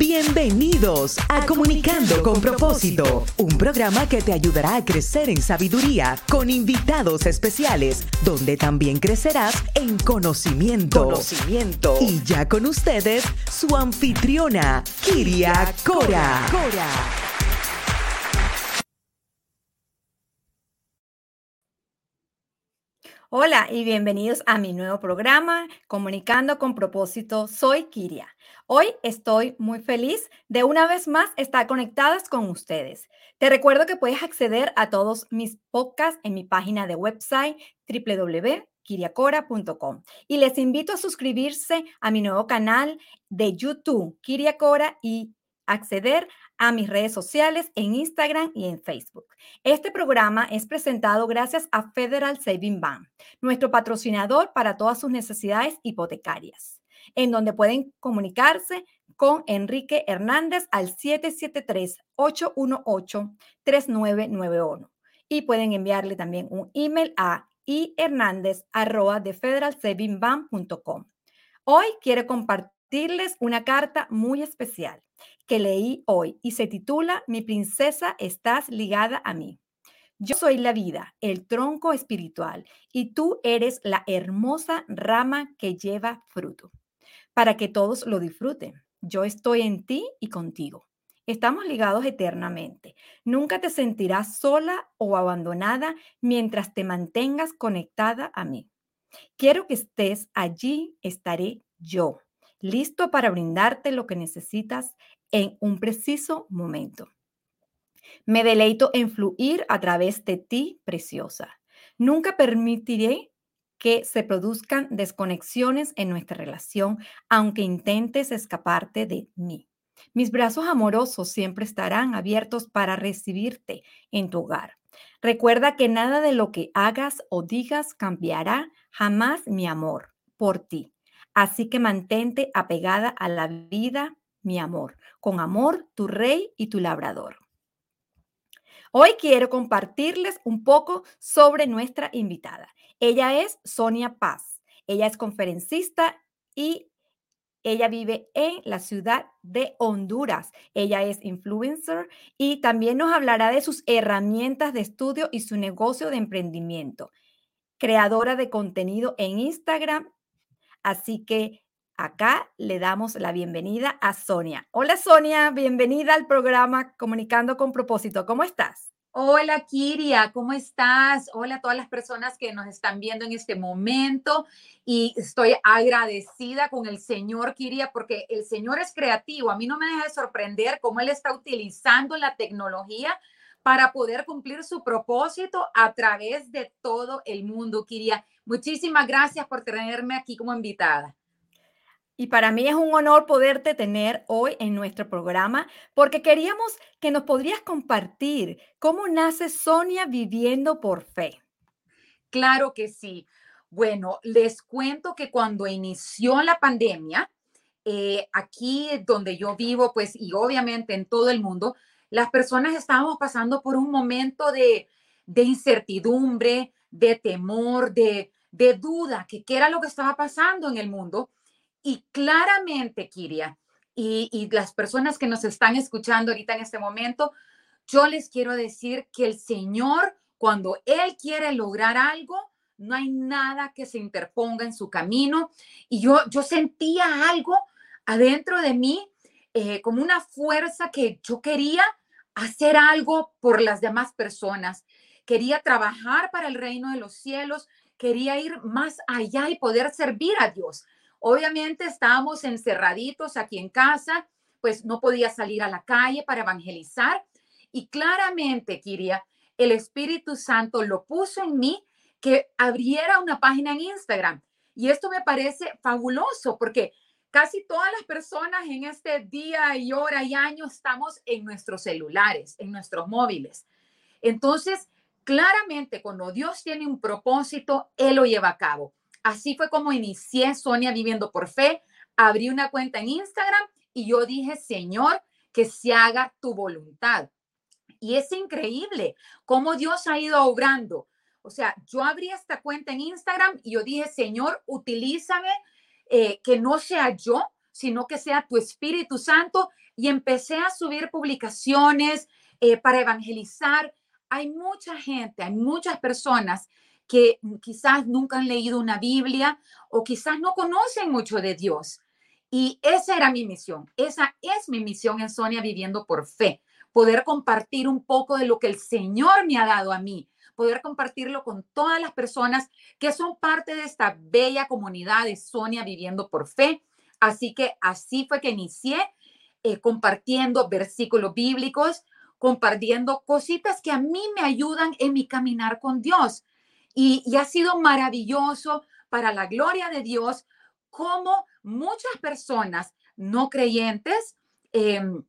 Bienvenidos a Comunicando con propósito, un programa que te ayudará a crecer en sabiduría con invitados especiales, donde también crecerás en conocimiento. Conocimiento. Y ya con ustedes, su anfitriona, Kiria Cora. Cora. Hola y bienvenidos a mi nuevo programa, Comunicando con propósito. Soy Kiria. Hoy estoy muy feliz de una vez más estar conectadas con ustedes. Te recuerdo que puedes acceder a todos mis podcasts en mi página de website www.kiriacora.com y les invito a suscribirse a mi nuevo canal de YouTube, Kiriacora, y acceder a mis redes sociales en Instagram y en Facebook. Este programa es presentado gracias a Federal Saving Bank, nuestro patrocinador para todas sus necesidades hipotecarias en donde pueden comunicarse con Enrique Hernández al 773-818-3991 y pueden enviarle también un email a ihernandez.com. Hoy quiero compartirles una carta muy especial que leí hoy y se titula Mi princesa, estás ligada a mí. Yo soy la vida, el tronco espiritual, y tú eres la hermosa rama que lleva fruto para que todos lo disfruten. Yo estoy en ti y contigo. Estamos ligados eternamente. Nunca te sentirás sola o abandonada mientras te mantengas conectada a mí. Quiero que estés allí, estaré yo, listo para brindarte lo que necesitas en un preciso momento. Me deleito en fluir a través de ti, preciosa. Nunca permitiré que se produzcan desconexiones en nuestra relación, aunque intentes escaparte de mí. Mis brazos amorosos siempre estarán abiertos para recibirte en tu hogar. Recuerda que nada de lo que hagas o digas cambiará jamás mi amor por ti. Así que mantente apegada a la vida, mi amor. Con amor, tu rey y tu labrador. Hoy quiero compartirles un poco sobre nuestra invitada. Ella es Sonia Paz. Ella es conferencista y ella vive en la ciudad de Honduras. Ella es influencer y también nos hablará de sus herramientas de estudio y su negocio de emprendimiento. Creadora de contenido en Instagram. Así que acá le damos la bienvenida a Sonia. Hola Sonia, bienvenida al programa Comunicando con propósito. ¿Cómo estás? Hola Kiria, ¿cómo estás? Hola a todas las personas que nos están viendo en este momento y estoy agradecida con el Señor Kiria porque el Señor es creativo. A mí no me deja de sorprender cómo Él está utilizando la tecnología para poder cumplir su propósito a través de todo el mundo, Kiria. Muchísimas gracias por tenerme aquí como invitada. Y para mí es un honor poderte tener hoy en nuestro programa porque queríamos que nos podrías compartir cómo nace Sonia viviendo por fe. Claro que sí. Bueno, les cuento que cuando inició la pandemia, eh, aquí donde yo vivo, pues, y obviamente en todo el mundo, las personas estábamos pasando por un momento de, incertidumbre, de temor, de, de duda, que qué era lo que estaba pasando en el mundo. Y claramente, Kiria, y, las personas que nos están escuchando ahorita en este momento, yo les quiero decir que el Señor, cuando Él quiere lograr algo, no hay nada que se interponga en su camino. Y yo, yo sentía algo adentro de mí, eh, como una fuerza que yo quería hacer algo por las demás personas. Quería trabajar para el reino de los cielos, quería ir más allá y poder servir a Dios. Obviamente estábamos encerraditos aquí en casa, pues no podía salir a la calle para evangelizar. Y claramente, Kiria, el Espíritu Santo lo puso en mí que abriera una página en Instagram. Y esto me parece fabuloso porque casi todas las personas en este día y hora y año estamos en nuestros celulares, en nuestros móviles. Entonces, claramente, cuando Dios tiene un propósito, Él lo lleva a cabo. Así fue como inicié Sonia Viviendo por Fe. Abrí una cuenta en Instagram y yo dije, Señor, que se haga tu voluntad. Y es increíble cómo Dios ha ido obrando. O sea, yo abrí esta cuenta en Instagram y yo dije, Señor, utilízame, eh, que no sea yo, sino que sea tu Espíritu Santo y empecé a subir publicaciones eh, para evangelizar. Hay mucha gente, hay muchas personas que quizás nunca han leído una Biblia o quizás no conocen mucho de Dios. Y esa era mi misión, esa es mi misión en Sonia Viviendo por Fe, poder compartir un poco de lo que el Señor me ha dado a mí, poder compartirlo con todas las personas que son parte de esta bella comunidad de Sonia Viviendo por Fe. Así que así fue que inicié eh, compartiendo versículos bíblicos, compartiendo cositas que a mí me ayudan en mi caminar con Dios. Y, ha sido maravilloso para la gloria de Dios como muchas personas no creyentes em,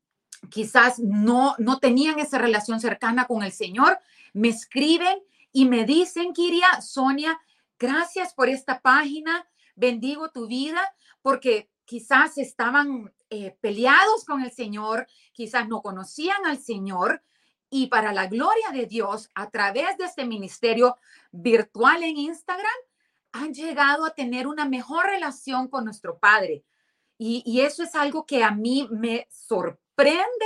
quizás no, no tenían esa relación cercana con el Señor, me escriben y me dicen, Kiria, Sonia, gracias por esta página, bendigo tu vida, porque quizás estaban eh, peleados con el Señor, quizás no conocían al Señor. Y para la gloria de Dios, a través de este ministerio virtual en Instagram, han llegado a tener una mejor relación con nuestro Padre. Y, y eso es algo que a mí me sorprende,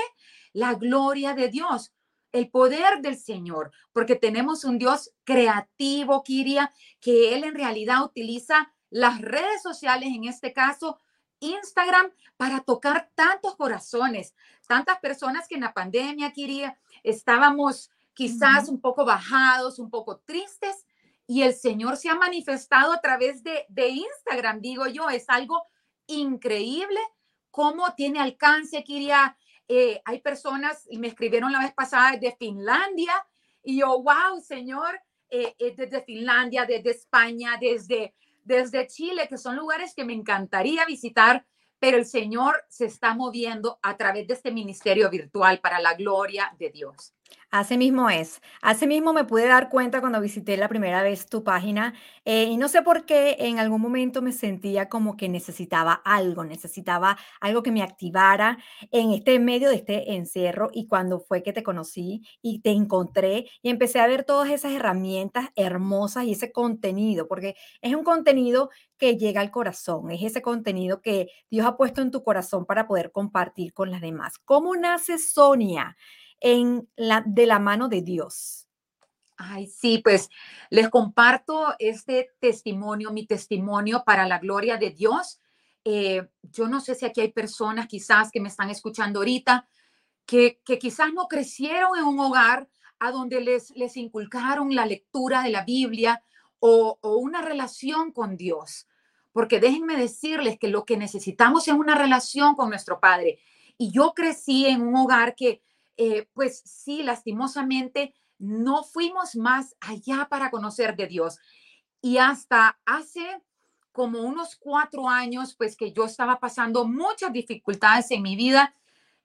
la gloria de Dios el poder del Señor, porque tenemos un Dios creativo, Kiria, que Él en realidad utiliza las redes sociales, en este caso Instagram, para tocar tantos corazones, tantas personas que en la pandemia, Kiria, estábamos quizás un poco bajados, un poco tristes, y el Señor se ha manifestado a través de, de Instagram, digo yo, es algo increíble cómo tiene alcance, Kiria, eh, hay personas, y me escribieron la vez pasada de Finlandia, y yo, wow, señor, eh, eh, desde Finlandia, desde España, desde, desde Chile, que son lugares que me encantaría visitar, pero el Señor se está moviendo a través de este ministerio virtual para la gloria de Dios. Así mismo es. Así mismo me pude dar cuenta cuando visité la primera vez tu página eh, y no sé por qué en algún momento me sentía como que necesitaba algo, necesitaba algo que me activara en este medio de este encierro y cuando fue que te conocí y te encontré y empecé a ver todas esas herramientas hermosas y ese contenido, porque es un contenido que llega al corazón, es ese contenido que Dios ha puesto en tu corazón para poder compartir con las demás. ¿Cómo nace Sonia? En la, de la mano de Dios? Ay, sí, pues les comparto este testimonio, mi testimonio para la gloria de Dios. Eh, yo no sé si aquí hay personas quizás que me están escuchando ahorita que, quizás no crecieron en un hogar a donde les, les inculcaron la lectura de la Biblia o una relación con Dios. Porque déjenme decirles que lo que necesitamos es una relación con nuestro Padre. Y yo crecí en un hogar que, eh, pues sí, lastimosamente, no fuimos más allá para conocer de Dios. Y hasta hace como unos cuatro años, pues que yo estaba pasando muchas dificultades en mi vida.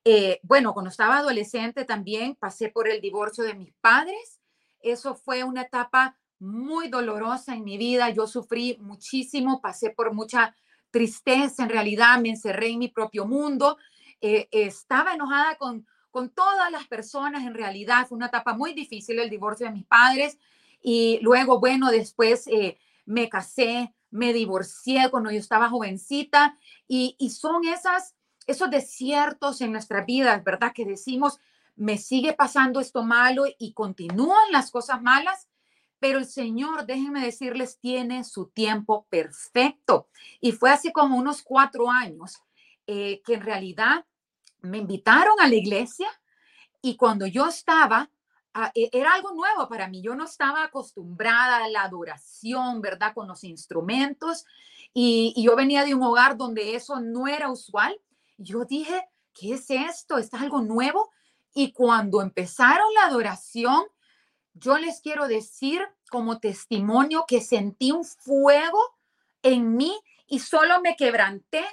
Eh, bueno, cuando estaba adolescente también pasé por el divorcio de mis padres. Eso fue una etapa muy dolorosa en mi vida. Yo sufrí muchísimo, pasé por mucha tristeza. En realidad me encerré en mi propio mundo. Eh, estaba enojada con, con todas las personas. En realidad fue una etapa muy difícil el divorcio de mis padres. Y luego, bueno, después eh, me casé, me divorcié cuando yo estaba jovencita. Y, son esas, esos desiertos en nuestras vidas, ¿verdad? Que decimos, me sigue pasando esto malo y continúan las cosas malas. Pero el Señor, déjenme decirles, tiene su tiempo perfecto. Y fue así como unos cuatro años eh, que en realidad me invitaron a la iglesia y cuando yo estaba, ah, e, era algo nuevo para mí. Yo no estaba acostumbrada a la adoración, ¿verdad? Con los instrumentos. Y, yo venía de un hogar donde eso no era usual. Yo dije, ¿qué es esto? ¿Es algo nuevo? Y cuando empezaron la adoración, yo les quiero decir como testimonio que sentí un fuego en mí y solo me quebranté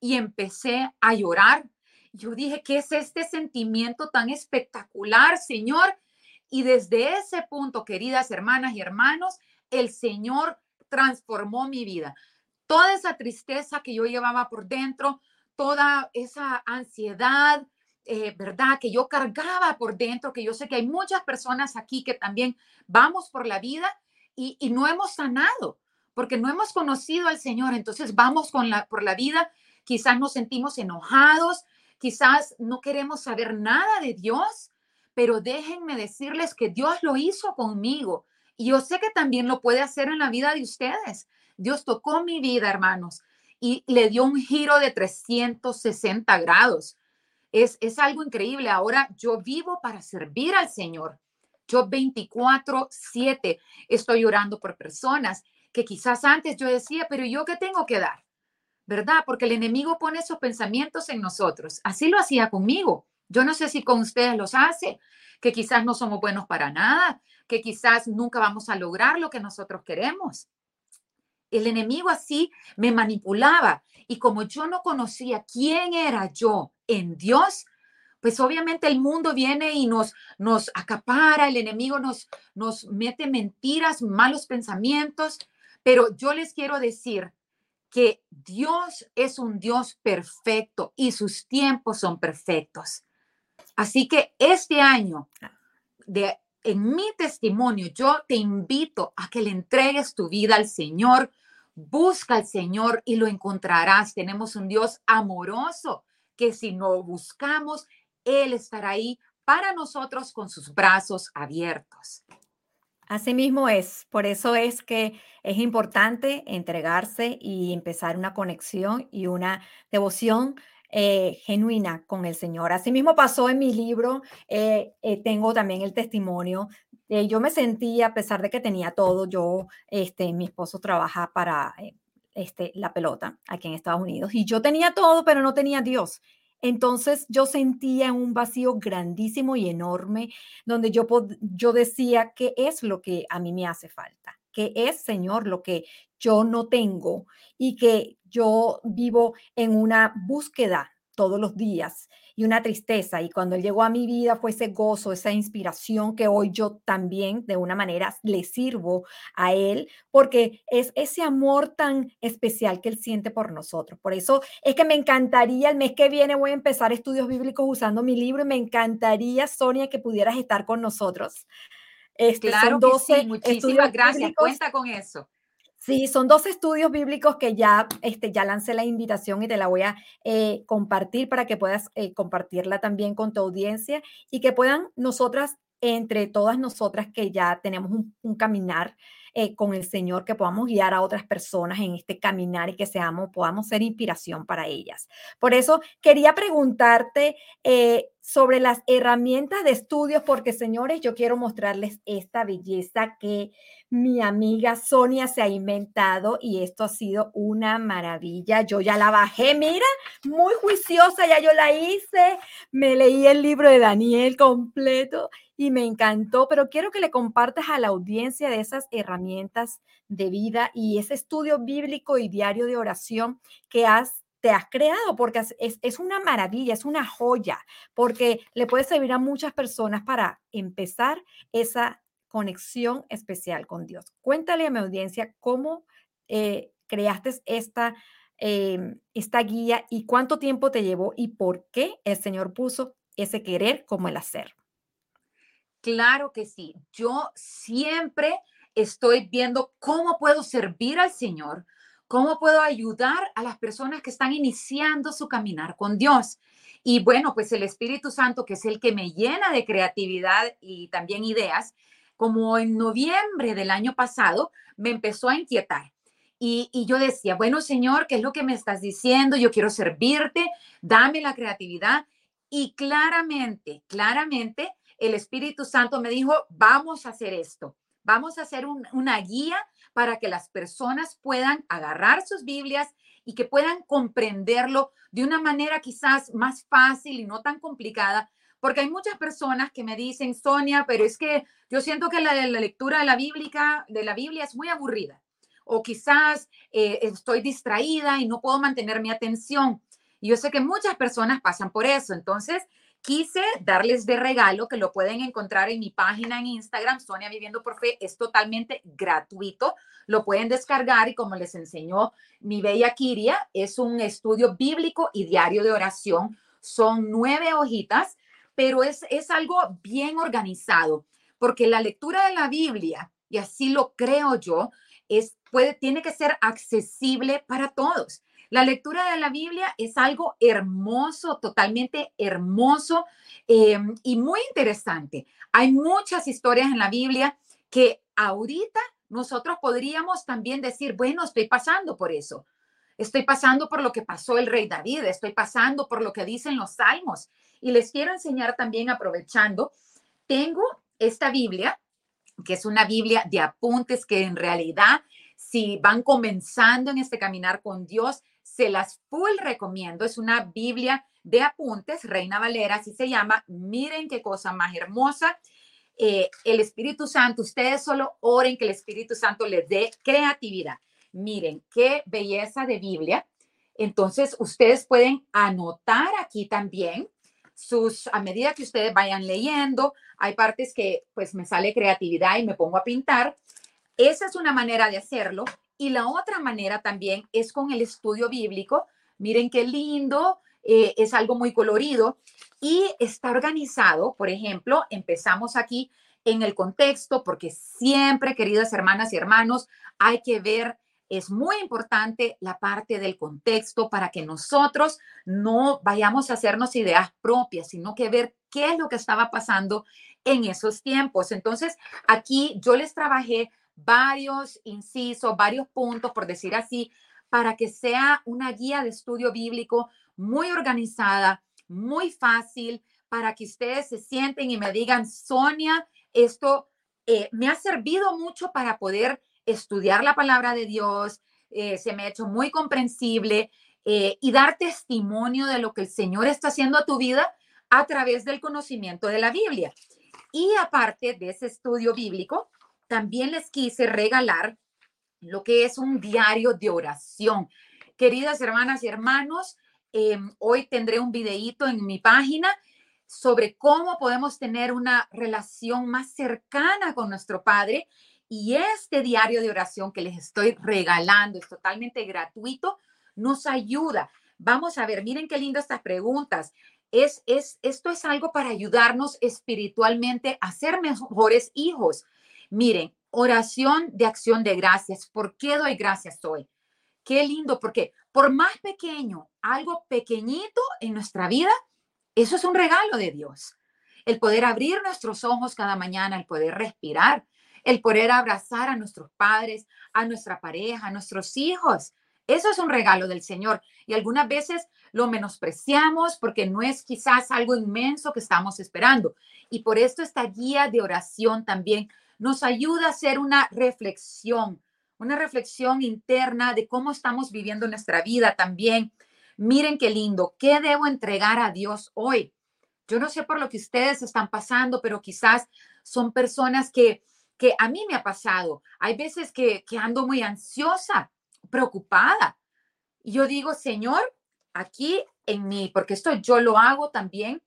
y empecé a llorar yo dije, ¿qué es este sentimiento tan espectacular, Señor? Y desde ese punto, queridas hermanas y hermanos, el Señor transformó mi vida. Toda esa tristeza que yo llevaba por dentro, toda esa ansiedad, eh, ¿verdad? Que yo cargaba por dentro, que yo sé que hay muchas personas aquí que también vamos por la vida y, no hemos sanado, porque no hemos conocido al Señor. Entonces vamos por la vida, quizás nos sentimos enojados, quizás no queremos saber nada de Dios, pero déjenme decirles que Dios lo hizo conmigo. Y yo sé que también lo puede hacer en la vida de ustedes. Dios tocó mi vida, hermanos, y le dio un giro de 360 grados. Es, es algo increíble. Ahora yo vivo para servir al Señor. Yo 24/7 estoy orando por personas que quizás antes yo decía, pero yo qué tengo que dar, ¿verdad? Porque el enemigo pone esos pensamientos en nosotros. Así lo hacía conmigo. Yo no sé si con ustedes los hace, que quizás no somos buenos para nada, que quizás nunca vamos a lograr lo que nosotros queremos. El enemigo así me manipulaba y como yo no conocía quién era yo en Dios, pues obviamente el mundo viene y nos, nos acapara, el enemigo nos, nos mete mentiras, malos pensamientos, pero yo les quiero decir que Dios es un Dios perfecto y sus tiempos son perfectos. Así que este año, de, en mi testimonio, yo te invito a que le entregues tu vida al Señor. Busca al Señor y lo encontrarás. Tenemos un Dios amoroso que si no buscamos, él estará ahí para nosotros con sus brazos abiertos. Así mismo es, por eso es que es importante entregarse y empezar una conexión y una devoción eh, genuina con el Señor. Así mismo pasó en mi libro, eh, eh, tengo también el testimonio. yo me sentía, a pesar de que tenía todo, yo, este, mi esposo trabaja para este, la pelota aquí en Estados Unidos y yo tenía todo, pero no tenía Dios. Entonces yo sentía un vacío grandísimo y enorme donde yo, yo decía, ¿qué es lo que a mí me hace falta? ¿Qué es, Señor, lo que yo no tengo y que yo vivo en una búsqueda todos los días y una tristeza. Y cuando Él llegó a mi vida fue ese gozo, esa inspiración que hoy yo también de una manera le sirvo a Él, porque es ese amor tan especial que Él siente por nosotros. Por eso es que me encantaría, el mes que viene voy a empezar estudios bíblicos usando mi libro y me encantaría, Sonia, que pudieras estar con nosotros. Este, claro 12 sí, muchísimas gracias, cuenta con eso. Sí, son dos estudios bíblicos que ya, este, ya lancé la invitación y te la voy a eh, compartir para que puedas eh, compartirla también con tu audiencia y que puedan nosotras, entre todas nosotras que ya tenemos un caminar eh, con el Señor, que podamos guiar a otras personas en este caminar y que seamos, podamos ser inspiración para ellas. Por eso quería preguntarte sobre las herramientas de estudios, porque señores, yo quiero mostrarles esta belleza que mi amiga Sonia se ha inventado y esto ha sido una maravilla. Yo ya la bajé, mira, muy juiciosa, ya yo la hice, me leí el libro de Daniel completo y me encantó, pero quiero que le compartas a la audiencia de esas herramientas de vida y ese estudio bíblico y diario de oración que has te has creado, porque es, una maravilla, es una joya, porque le puede servir a muchas personas para empezar esa conexión especial con Dios. Cuéntale a mi audiencia cómo eh, creaste esta, em, esta guía y cuánto tiempo te llevó y por qué el Señor puso ese querer como el hacer. Claro que sí. Yo siempre estoy viendo cómo puedo servir al Señor, cómo puedo ayudar a las personas que están iniciando su caminar con Dios. Y bueno, pues el Espíritu Santo, que es el que me llena de creatividad y también ideas, como en noviembre del año pasado, me empezó a inquietar. Y, y, yo decía, bueno, Señor, ¿qué es lo que me estás diciendo? Yo quiero servirte, dame la creatividad. Y claramente, claramente, el Espíritu Santo me dijo, vamos a hacer esto, vamos a hacer una guía para que las personas puedan agarrar sus Biblias y que puedan comprenderlo de una manera quizás más fácil y no tan complicada, porque hay muchas personas que me dicen, Sonia, pero es que yo siento que la, lectura de la, Bíblica, de la Biblia es muy aburrida, o quizás eh, estoy distraída y no puedo mantener mi atención. Y yo sé que muchas personas pasan por eso, entonces quise darles de regalo, que lo pueden encontrar en mi página en Instagram, Sonia Viviendo por Fe, es totalmente gratuito, lo pueden descargar y como les enseñó mi bella Kiria, es un estudio bíblico y diario de oración, son nueve hojitas, pero es, es algo bien organizado, porque la lectura de la Biblia, y así lo creo yo, es, puede, tiene que ser accesible para todos. La lectura de la Biblia es algo hermoso, totalmente hermoso eh, y muy interesante. Hay muchas historias en la Biblia que ahorita nosotros podríamos también decir, bueno, estoy pasando por eso. Estoy pasando por lo que pasó el rey David, estoy pasando por lo que dicen los salmos. Y les quiero enseñar también, aprovechando, tengo esta Biblia, que es una Biblia de apuntes que en realidad, si van comenzando en este caminar con Dios, se las full recomiendo. Es una Biblia de apuntes, Reina Valera, así se llama. Miren qué cosa más hermosa. Eh, el Espíritu Santo, ustedes solo oren que el Espíritu Santo les dé creatividad. Miren, qué belleza de Biblia. Entonces, ustedes pueden anotar aquí también sus, a medida que ustedes vayan leyendo, hay partes que pues me sale creatividad y me pongo a pintar. Esa es una manera de hacerlo. Y la otra manera también es con el estudio bíblico. Miren qué lindo, eh, es algo muy colorido y está organizado. Por ejemplo, empezamos aquí en el contexto, porque siempre, queridas hermanas y hermanos, hay que ver es muy importante la parte del contexto para que nosotros no vayamos a hacernos ideas propias, sino que ver qué es lo que estaba pasando en esos tiempos. Entonces, aquí yo les trabajé varios incisos, varios puntos, por decir así, para que sea una guía de estudio bíblico muy organizada, muy fácil, para que ustedes se sienten y me digan, Sonia, esto eh, me ha servido mucho para poder estudiar la palabra de Dios, eh, se me ha hecho muy comprensible eh, y dar testimonio de lo que el Señor está haciendo a tu vida a través del conocimiento de la Biblia. Y aparte de ese estudio bíblico, también les quise regalar lo que es un diario de oración. Queridas hermanas y hermanos, em, hoy tendré un videíto en mi página sobre cómo podemos tener una relación más cercana con nuestro Padre y este diario de oración que les estoy regalando es totalmente gratuito, nos ayuda. Vamos a ver, miren qué lindo estas preguntas. Es, es, esto es algo para ayudarnos espiritualmente a ser mejores hijos. Miren, oración de acción de gracias. ¿Por qué doy gracias hoy? Qué lindo, porque por más pequeño, algo pequeñito en nuestra vida, eso es un regalo de Dios. El poder abrir nuestros ojos cada mañana, el poder respirar, el poder abrazar a nuestros padres, a nuestra pareja, a nuestros hijos. Eso es un regalo del Señor y algunas veces lo menospreciamos porque no es quizás algo inmenso que estamos esperando. Y por esto esta guía de oración también nos ayuda a hacer una reflexión, una reflexión interna de cómo estamos viviendo nuestra vida también. Miren qué lindo, ¿qué debo entregar a Dios hoy? Yo no sé por lo que ustedes están pasando, pero quizás son personas que que a mí me ha pasado. Hay veces que, ando muy ansiosa, preocupada. Y yo digo, Señor, aquí en mí, porque esto yo lo hago también,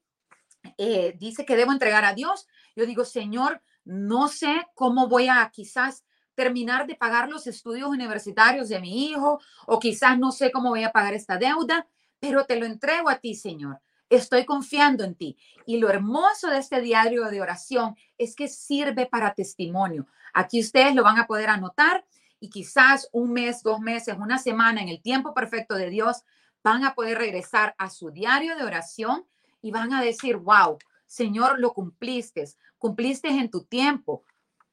eh, dice que debo entregar a Dios. Yo digo, Señor, no sé cómo voy a quizás terminar de pagar los estudios universitarios de mi hijo o quizás no sé cómo voy a pagar esta deuda, pero te lo entrego a ti, Señor estoy confiando en ti. Y lo hermoso de este diario de oración es que sirve para testimonio. Aquí ustedes lo van a poder anotar y quizás un mes, dos meses, una semana, en el tiempo perfecto de Dios, van a poder regresar a su diario de oración y van a decir, wow, Señor, lo cumpliste, cumpliste en tu tiempo.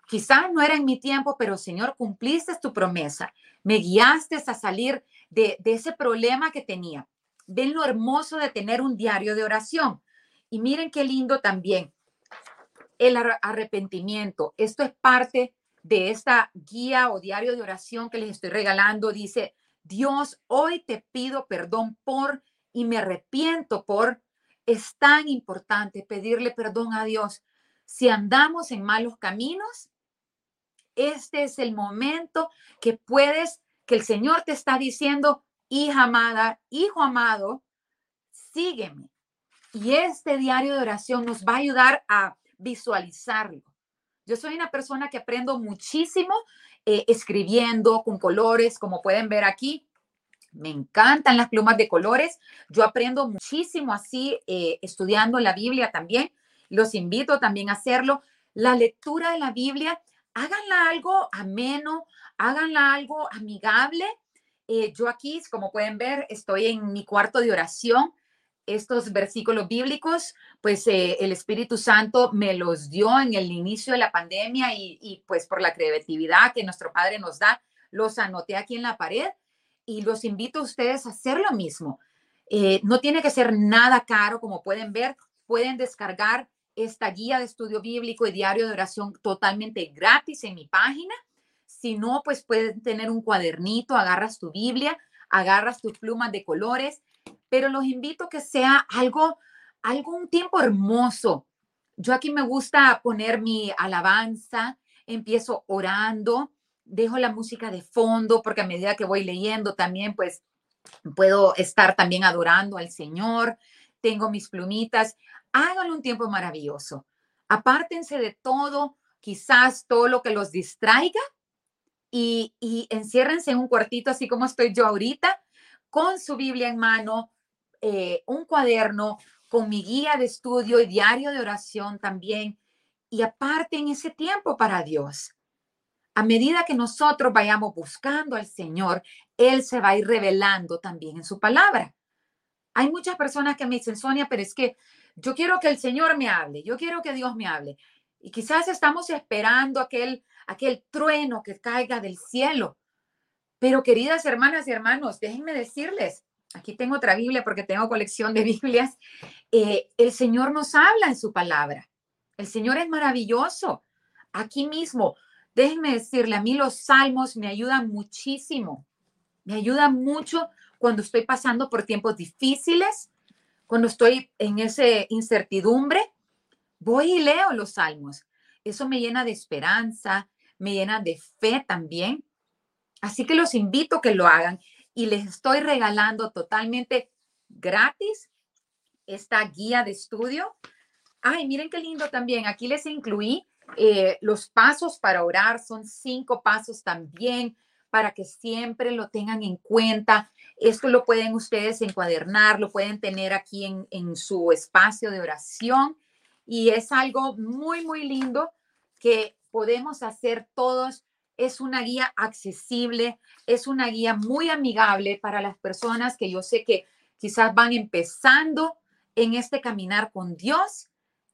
Quizás no era en mi tiempo, pero Señor, cumpliste tu promesa. Me guiaste a salir de, ese problema que tenía. Ven lo hermoso de tener un diario de oración. Y miren qué lindo también el arrepentimiento. Esto es parte de esta guía o diario de oración que les estoy regalando. Dice, Dios, hoy te pido perdón por y me arrepiento por. Es tan importante pedirle perdón a Dios. Si andamos en malos caminos, este es el momento que puedes, que el Señor te está diciendo, hija amada, hijo amado, sígueme. Y este diario de oración nos va a ayudar a visualizarlo. Yo soy una persona que aprendo muchísimo eh, escribiendo con colores, como pueden ver aquí. Me encantan las plumas de colores. Yo aprendo muchísimo así, eh, estudiando la Biblia también. Los invito también a hacerlo. La lectura de la Biblia, háganla algo ameno, háganla algo amigable Eh, yo aquí, como pueden ver, estoy en mi cuarto de oración. Estos versículos bíblicos, pues eh, el Espíritu Santo me los dio en el inicio de la pandemia y, y pues por la creatividad que nuestro Padre nos da, los anoté aquí en la pared y los invito a ustedes a hacer lo mismo. Eh, no tiene que ser nada caro, como pueden ver, pueden descargar esta guía de estudio bíblico y diario de oración totalmente gratis en mi página. Si no, pues pueden tener un cuadernito, agarras tu Biblia, agarras tus plumas de colores, pero los invito a que sea algo, algún tiempo hermoso. Yo aquí me gusta poner mi alabanza, empiezo orando, dejo la música de fondo porque a medida que voy leyendo también pues puedo estar también adorando al Señor, tengo mis plumitas, háganlo un tiempo maravilloso. Apártense de todo, quizás todo lo que los distraiga y, y enciérrense en un cuartito así como estoy yo ahorita, con su Biblia en mano, eh, un cuaderno, con mi guía de estudio y diario de oración también, y aparten ese tiempo para Dios a medida que nosotros vayamos buscando al Señor, Él se va a ir revelando también en su palabra. Hay muchas personas que me dicen, Sonia, pero es que yo quiero que el Señor me hable, yo quiero que Dios me hable. Y quizás estamos esperando aquel, aquel trueno que caiga del cielo. Pero queridas hermanas y hermanos, déjenme decirles, aquí tengo otra Biblia porque tengo colección de Biblias, eh, el Señor nos habla en su palabra. El Señor es maravilloso. Aquí mismo, Déjenme decirle, a mí los salmos me ayudan muchísimo. Me ayudan mucho cuando estoy pasando por tiempos difíciles, cuando estoy en esa incertidumbre. Voy y leo los salmos. Eso me llena de esperanza, me llena de fe también. Así que los invito a que lo hagan y les estoy regalando totalmente gratis esta guía de estudio. Ay, miren qué lindo también. Aquí les incluí eh, los pasos para orar son cinco pasos también para que siempre lo tengan en cuenta. Esto lo pueden ustedes encuadernar, lo pueden tener aquí en, en su espacio de oración y es algo muy, muy lindo que podemos hacer todos. Es una guía accesible, es una guía muy amigable para las personas que yo sé que quizás van empezando en este caminar con Dios.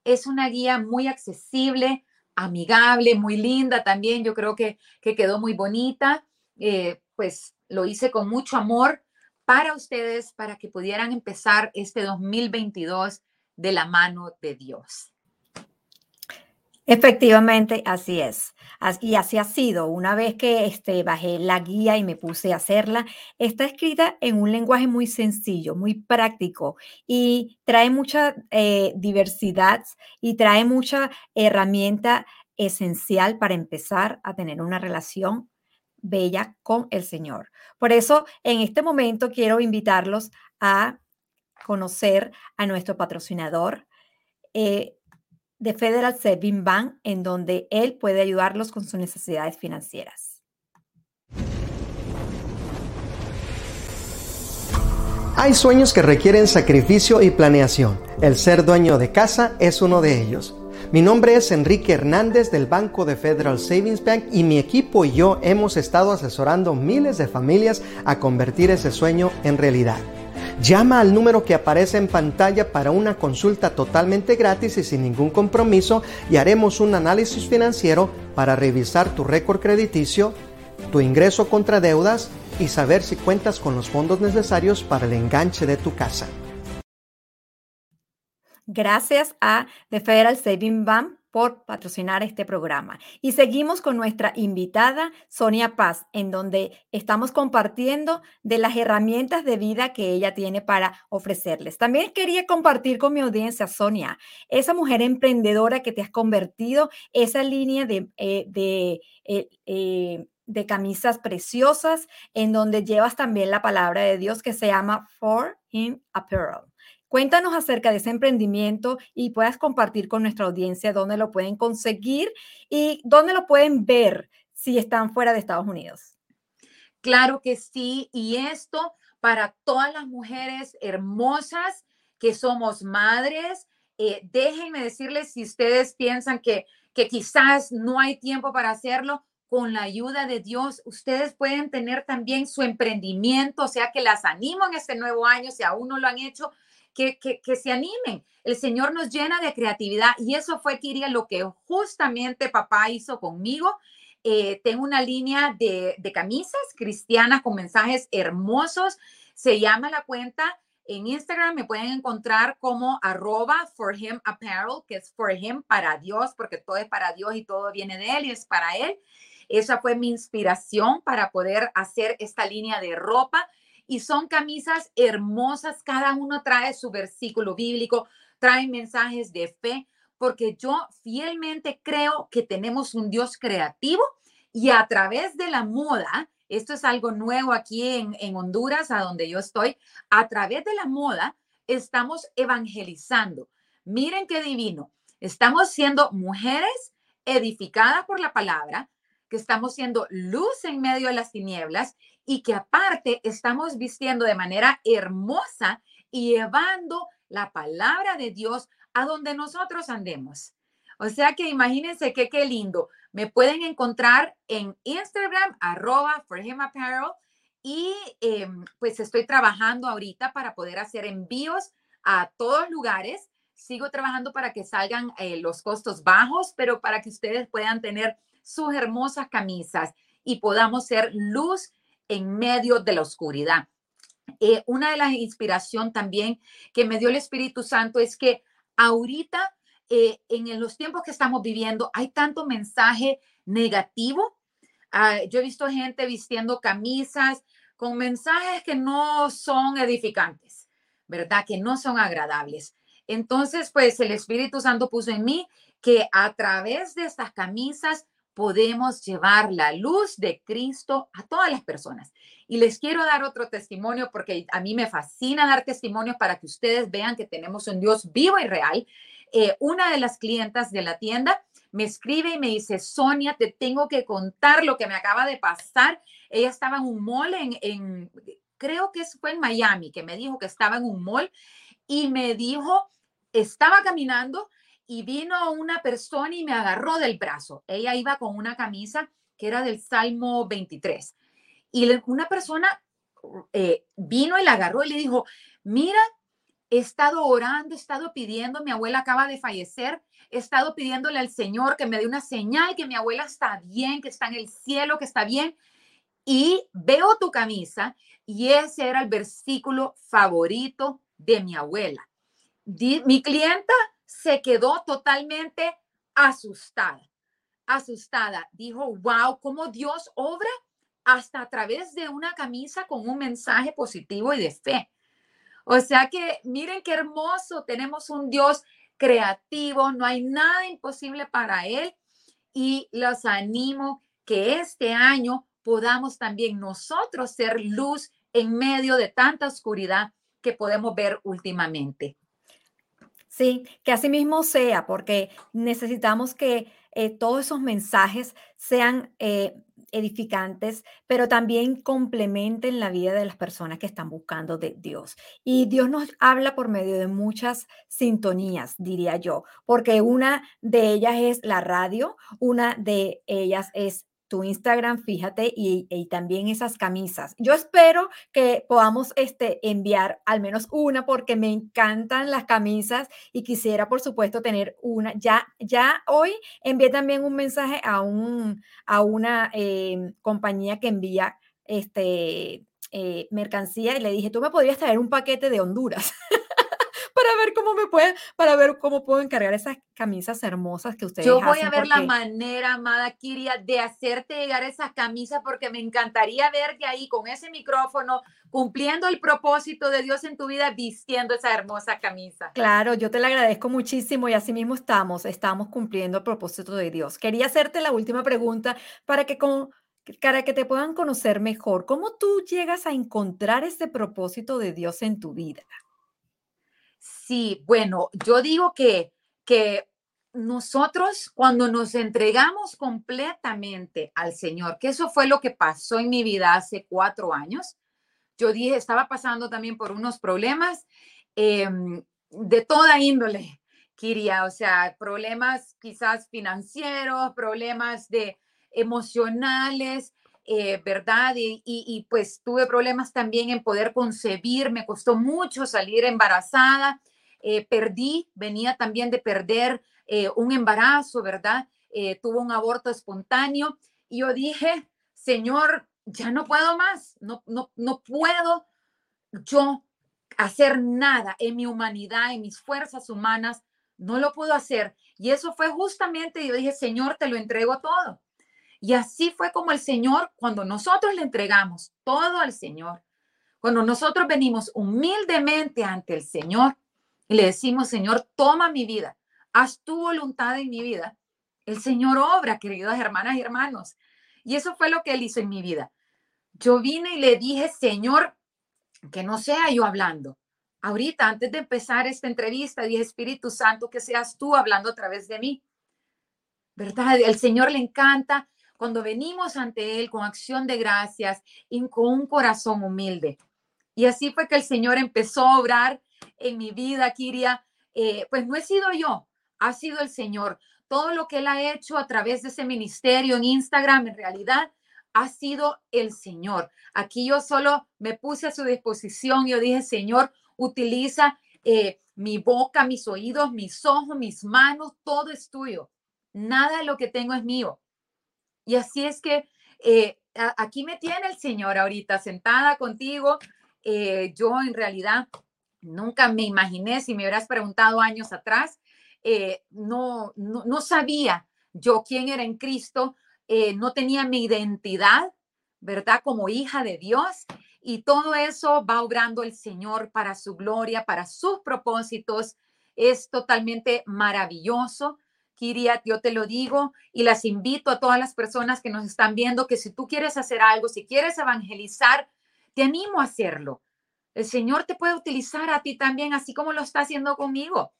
Es una guía muy accesible, amigable, muy linda también. Yo creo que, que quedó muy bonita. Eh, pues lo hice con mucho amor para ustedes, para que pudieran empezar este 2022 de la mano de Dios. Efectivamente, así es. Y así ha sido. Una vez que este, bajé la guía y me puse a hacerla, está escrita en un lenguaje muy sencillo, muy práctico y trae mucha eh, diversidad y trae mucha herramienta esencial para empezar a tener una relación bella con el Señor. Por eso, en este momento quiero invitarlos a conocer a nuestro patrocinador. Eh, de Federal Saving Bank, en donde él puede ayudarlos con sus necesidades financieras. Hay sueños que requieren sacrificio y planeación. El ser dueño de casa es uno de ellos. Mi nombre es Enrique Hernández del Banco de Federal Savings Bank y mi equipo y yo hemos estado asesorando miles de familias a convertir ese sueño en realidad. Llama al número que aparece en pantalla para una consulta totalmente gratis y sin ningún compromiso y haremos un análisis financiero para revisar tu récord crediticio, tu ingreso contra deudas y saber si cuentas con los fondos necesarios para el enganche de tu casa. Gracias a The Federal Saving Bank por patrocinar este programa. Y seguimos con nuestra invitada Sonia Paz, en donde estamos compartiendo de las herramientas de vida que ella tiene para ofrecerles. También quería compartir con mi audiencia, Sonia, esa mujer emprendedora que te has convertido, esa línea de... Eh, eh, eh, de camisas preciosas, en donde llevas también la palabra de Dios que se llama For in Apparel. Cuéntanos acerca de ese emprendimiento y puedas compartir con nuestra audiencia dónde lo pueden conseguir y dónde lo pueden ver si están fuera de Estados Unidos. Claro que sí, y esto para todas las mujeres hermosas que somos madres, eh, déjenme decirles si ustedes piensan que, que quizás no hay tiempo para hacerlo, con la ayuda de Dios, ustedes pueden tener también su emprendimiento, o sea que las animo en este nuevo año, si aún no lo han hecho, que, se animen. El Señor nos llena de creatividad y eso fue, Kiria, lo que justamente papá hizo conmigo. Eh, tengo una línea de, de camisas cristianas con mensajes hermosos. Se llama la cuenta en Instagram me pueden encontrar como arroba for him apparel, que es for him para Dios, porque todo es para Dios y todo viene de él y es para él. Esa fue mi inspiración para poder hacer esta línea de ropa. Y son camisas hermosas, cada uno trae su versículo bíblico, trae mensajes de fe, porque yo fielmente creo que tenemos un Dios creativo y a través de la moda, esto es algo nuevo aquí en, en Honduras, a donde yo estoy, a través de la moda estamos evangelizando. Miren qué divino. Estamos siendo mujeres edificadas por la palabra, que estamos siendo luz en medio de las tinieblas y que aparte estamos vistiendo de manera hermosa y llevando la palabra de Dios a donde nosotros andemos. O sea que imagínense que qué lindo. Me pueden encontrar en Instagram, arroba for him y em, pues estoy trabajando ahorita para poder hacer envíos a todos lugares. Sigo trabajando para que salgan eh, los costos bajos, pero para que ustedes puedan tener sus hermosas camisas y podamos ser luz en medio de la oscuridad. Eh, una de las inspiraciones también que me dio el Espíritu Santo es que ahorita, eh, en los tiempos que estamos viviendo, hay tanto mensaje negativo. Ah, yo he visto gente vistiendo camisas con mensajes que no son edificantes, ¿verdad? Que no son agradables. Entonces, pues el Espíritu Santo puso en mí que a través de estas camisas podemos llevar la luz de Cristo a todas las personas. Y les quiero dar otro testimonio porque a mí me fascina dar testimonios para que ustedes vean que tenemos un Dios vivo y real. Eh, una de las clientas de la tienda me escribe y me dice, Sonia, te tengo que contar lo que me acaba de pasar. Ella estaba en un mall en, creo que fue en Miami, que me dijo que estaba en un mall y me dijo, estaba caminando y vino una persona y me agarró del brazo. Ella iba con una camisa que era del Salmo 23. Y una persona eh, vino y la agarró y le dijo, mira, he estado orando, he estado pidiendo, mi abuela acaba de fallecer, he estado pidiéndole al Señor que me dé una señal, que mi abuela está bien, que está en el cielo, que está bien. Y veo tu camisa y ese era el versículo favorito de mi abuela. mi clienta se quedó totalmente asustada, asustada. Dijo, wow, cómo Dios obra hasta a través de una camisa con un mensaje positivo y de fe. O sea que miren qué hermoso, tenemos un Dios creativo, no hay nada imposible para Él y los animo que este año podamos también nosotros ser luz en medio de tanta oscuridad que podemos ver últimamente. Sí, que así mismo sea, porque necesitamos que eh, todos esos mensajes sean eh, edificantes, pero también complementen la vida de las personas que están buscando de Dios. Y Dios nos habla por medio de muchas sintonías, diría yo, porque una de ellas es la radio, una de ellas es tu Instagram, fíjate, y, también esas camisas. Yo espero que podamos este, enviar al menos una porque me encantan las camisas y quisiera, por supuesto, tener una. Ya, ya hoy envié también un mensaje a, un, a una eh, compañía que envía este, eh, mercancía y le dije, tú me podrías traer un paquete de Honduras. para ver cómo me puede, para ver cómo puedo encargar esas camisas hermosas que ustedes Yo voy a ver la manera, amada Kiria, de hacerte llegar esas camisas porque me encantaría verte ahí con ese micrófono, cumpliendo el propósito de Dios en tu vida, vistiendo esa hermosa camisa. Claro, yo te la agradezco muchísimo y así mismo estamos, estamos cumpliendo el propósito de Dios. Quería hacerte la última pregunta para que con para que te puedan conocer mejor, ¿cómo tú llegas a encontrar ese propósito de Dios en tu vida? Sí, bueno, yo digo que, que nosotros cuando nos entregamos completamente al Señor, que eso fue lo que pasó en mi vida hace cuatro años, yo dije, estaba pasando también por unos problemas em, de toda índole, Kiria, o sea, problemas quizás financieros, problemas de, emocionales, eh, ¿verdad? Y, pues tuve problemas también en poder concebir, me costó mucho salir embarazada, eh, perdí, venía también de perder eh, un embarazo, ¿verdad? tuvo un aborto espontáneo y yo dije, Señor, ya no puedo más, no, no, no puedo yo hacer nada en mi humanidad, en mis fuerzas humanas, no lo puedo hacer. Y eso fue justamente, yo dije, Señor, te lo entrego todo. Y así fue como el Señor, cuando nosotros le entregamos todo al Señor, cuando nosotros venimos humildemente ante el Señor y le decimos, Señor, toma mi vida, haz tu voluntad en mi vida, el Señor obra, queridas hermanas y hermanos. Y eso fue lo que Él hizo en mi vida. Yo vine y le dije, Señor, que no sea yo hablando. Ahorita, antes de empezar esta entrevista, dije, Espíritu Santo, que seas tú hablando a través de mí. ¿Verdad? El Señor le encanta cuando venimos ante Él con acción de gracias y con un corazón humilde. Y así fue que el Señor empezó a obrar en mi vida, Kiria. Eh, pues no he sido yo, ha sido el Señor. Todo lo que Él ha hecho a través de ese ministerio en Instagram, en realidad, ha sido el Señor. Aquí yo solo me puse a su disposición. Yo dije, Señor, utiliza eh, mi boca, mis oídos, mis ojos, mis manos, todo es tuyo. Nada de lo que tengo es mío. Y así es que eh, aquí me tiene el Señor ahorita sentada contigo. Eh, yo en realidad nunca me imaginé, si me hubieras preguntado años atrás, eh, no, no, sabía yo quién era en Cristo, no tenía mi identidad, ¿verdad? Como hija de Dios. Y todo eso va obrando el Señor para su gloria, para sus propósitos. Es totalmente maravilloso. Kiriat, yo te lo digo y las invito a todas las personas que nos están viendo que si tú quieres hacer algo, si quieres evangelizar, te animo a hacerlo. El Señor te puede utilizar a ti también, así como lo está haciendo conmigo.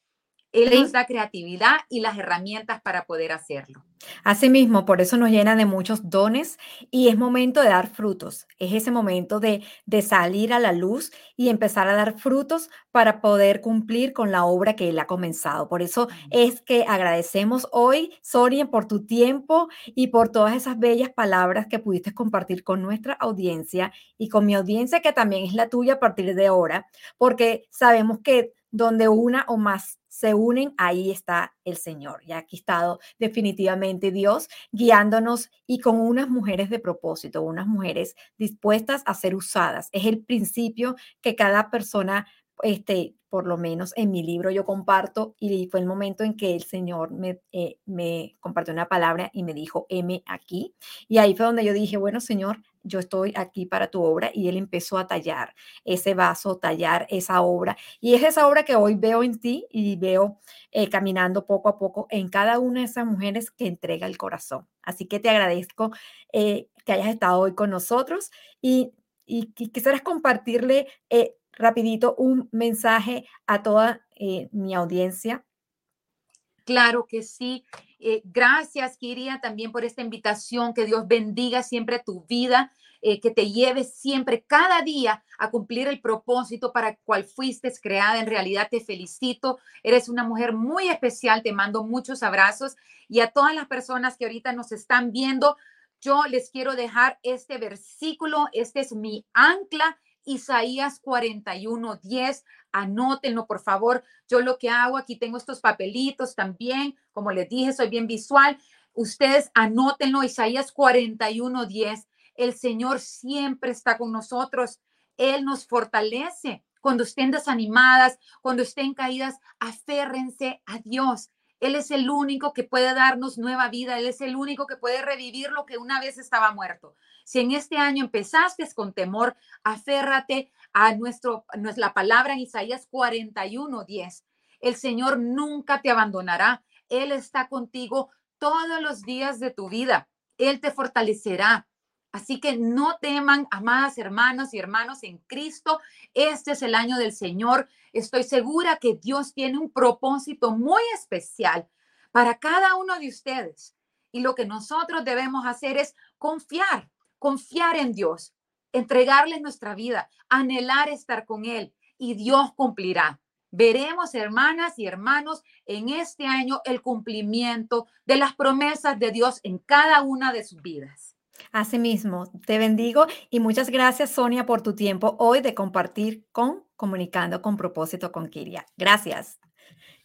Él nos da creatividad y las herramientas para poder hacerlo. Asimismo, por eso nos llena de muchos dones y es momento de dar frutos. Es ese momento de, de salir a la luz y empezar a dar frutos para poder cumplir con la obra que Él ha comenzado. Por eso es que agradecemos hoy, Sonia, por tu tiempo y por todas esas bellas palabras que pudiste compartir con nuestra audiencia y con mi audiencia, que también es la tuya a partir de ahora, porque sabemos que donde una o más se unen, ahí está el Señor. Y aquí estado definitivamente Dios guiándonos y con unas mujeres de propósito, unas mujeres dispuestas a ser usadas. Es el principio que cada persona este, por lo menos en mi libro yo comparto y fue el momento en que el Señor me, eh, me compartió una palabra y me dijo, M aquí. Y ahí fue donde yo dije, bueno, Señor, yo estoy aquí para tu obra y él empezó a tallar ese vaso, tallar esa obra. Y es esa obra que hoy veo en ti y veo eh, caminando poco a poco en cada una de esas mujeres que entrega el corazón. Así que te agradezco eh, que hayas estado hoy con nosotros y, y, quisieras compartirle rapidito un mensaje a toda eh, mi audiencia? Claro que sí. Eh, gracias, Kiria, también por esta invitación. Que Dios bendiga siempre tu vida, eh, que te lleve siempre, cada día, a cumplir el propósito para el cual fuiste creada. En realidad te felicito. Eres una mujer muy especial. Te mando muchos abrazos. Y a todas las personas que ahorita nos están viendo, yo les quiero dejar este versículo. Este es mi ancla Isaías 41, 10. Anótenlo, por favor. Yo lo que hago, aquí tengo estos papelitos también. Como les dije, soy bien visual. Ustedes anótenlo, Isaías 41, 10. El Señor siempre está con nosotros. Él nos fortalece. Cuando estén desanimadas, cuando estén caídas, aférrense a Dios. Él es el único que puede darnos nueva vida. Él es el único que puede revivir lo que una vez estaba muerto. Si en este año empezaste con temor, aférrate a nuestro, nuestra palabra en Isaías 41, 10. El Señor nunca te abandonará. Él está contigo todos los días de tu vida. Él te fortalecerá. Así que no teman, amadas hermanas y hermanos en Cristo. Este es el año del Señor. Estoy segura que Dios tiene un propósito muy especial para cada uno de ustedes. Y lo que nosotros debemos hacer es confiar, confiar en Dios, entregarle nuestra vida, anhelar estar con Él y Dios cumplirá. veremos, hermanas y hermanos, en este año el cumplimiento de las promesas de Dios en cada una de sus vidas. Asimismo, te bendigo y muchas gracias, Sonia, por tu tiempo hoy de compartir con Comunicando con propósito con Kiria. Gracias.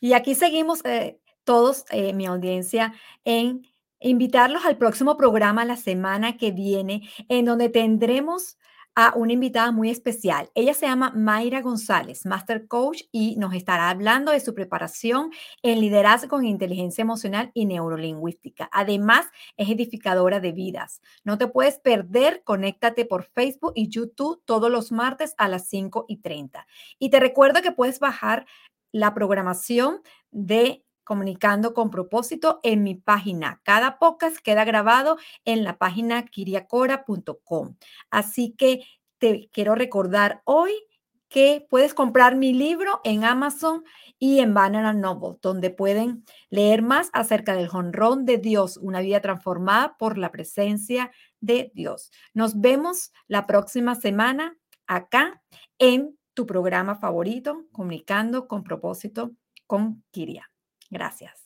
Y aquí seguimos eh, todos, eh, mi audiencia, en invitarlos al próximo programa la semana que viene, en donde tendremos a una invitada muy especial. Ella se llama Mayra González, Master Coach, y nos estará hablando de su preparación en liderazgo con inteligencia emocional y neurolingüística. Además, es edificadora de vidas. No te puedes perder, conéctate por Facebook y YouTube todos los martes a las 5 y 30. Y te recuerdo que puedes bajar la programación de Comunicando con propósito en mi página. Cada podcast queda grabado en la página kiriacora.com. Así que te quiero recordar hoy que puedes comprar mi libro en Amazon y en Banana Noble, donde pueden leer más acerca del jonrón de Dios, una vida transformada por la presencia de Dios. Nos vemos la próxima semana acá en tu programa favorito, Comunicando con propósito con Kiria. Gracias.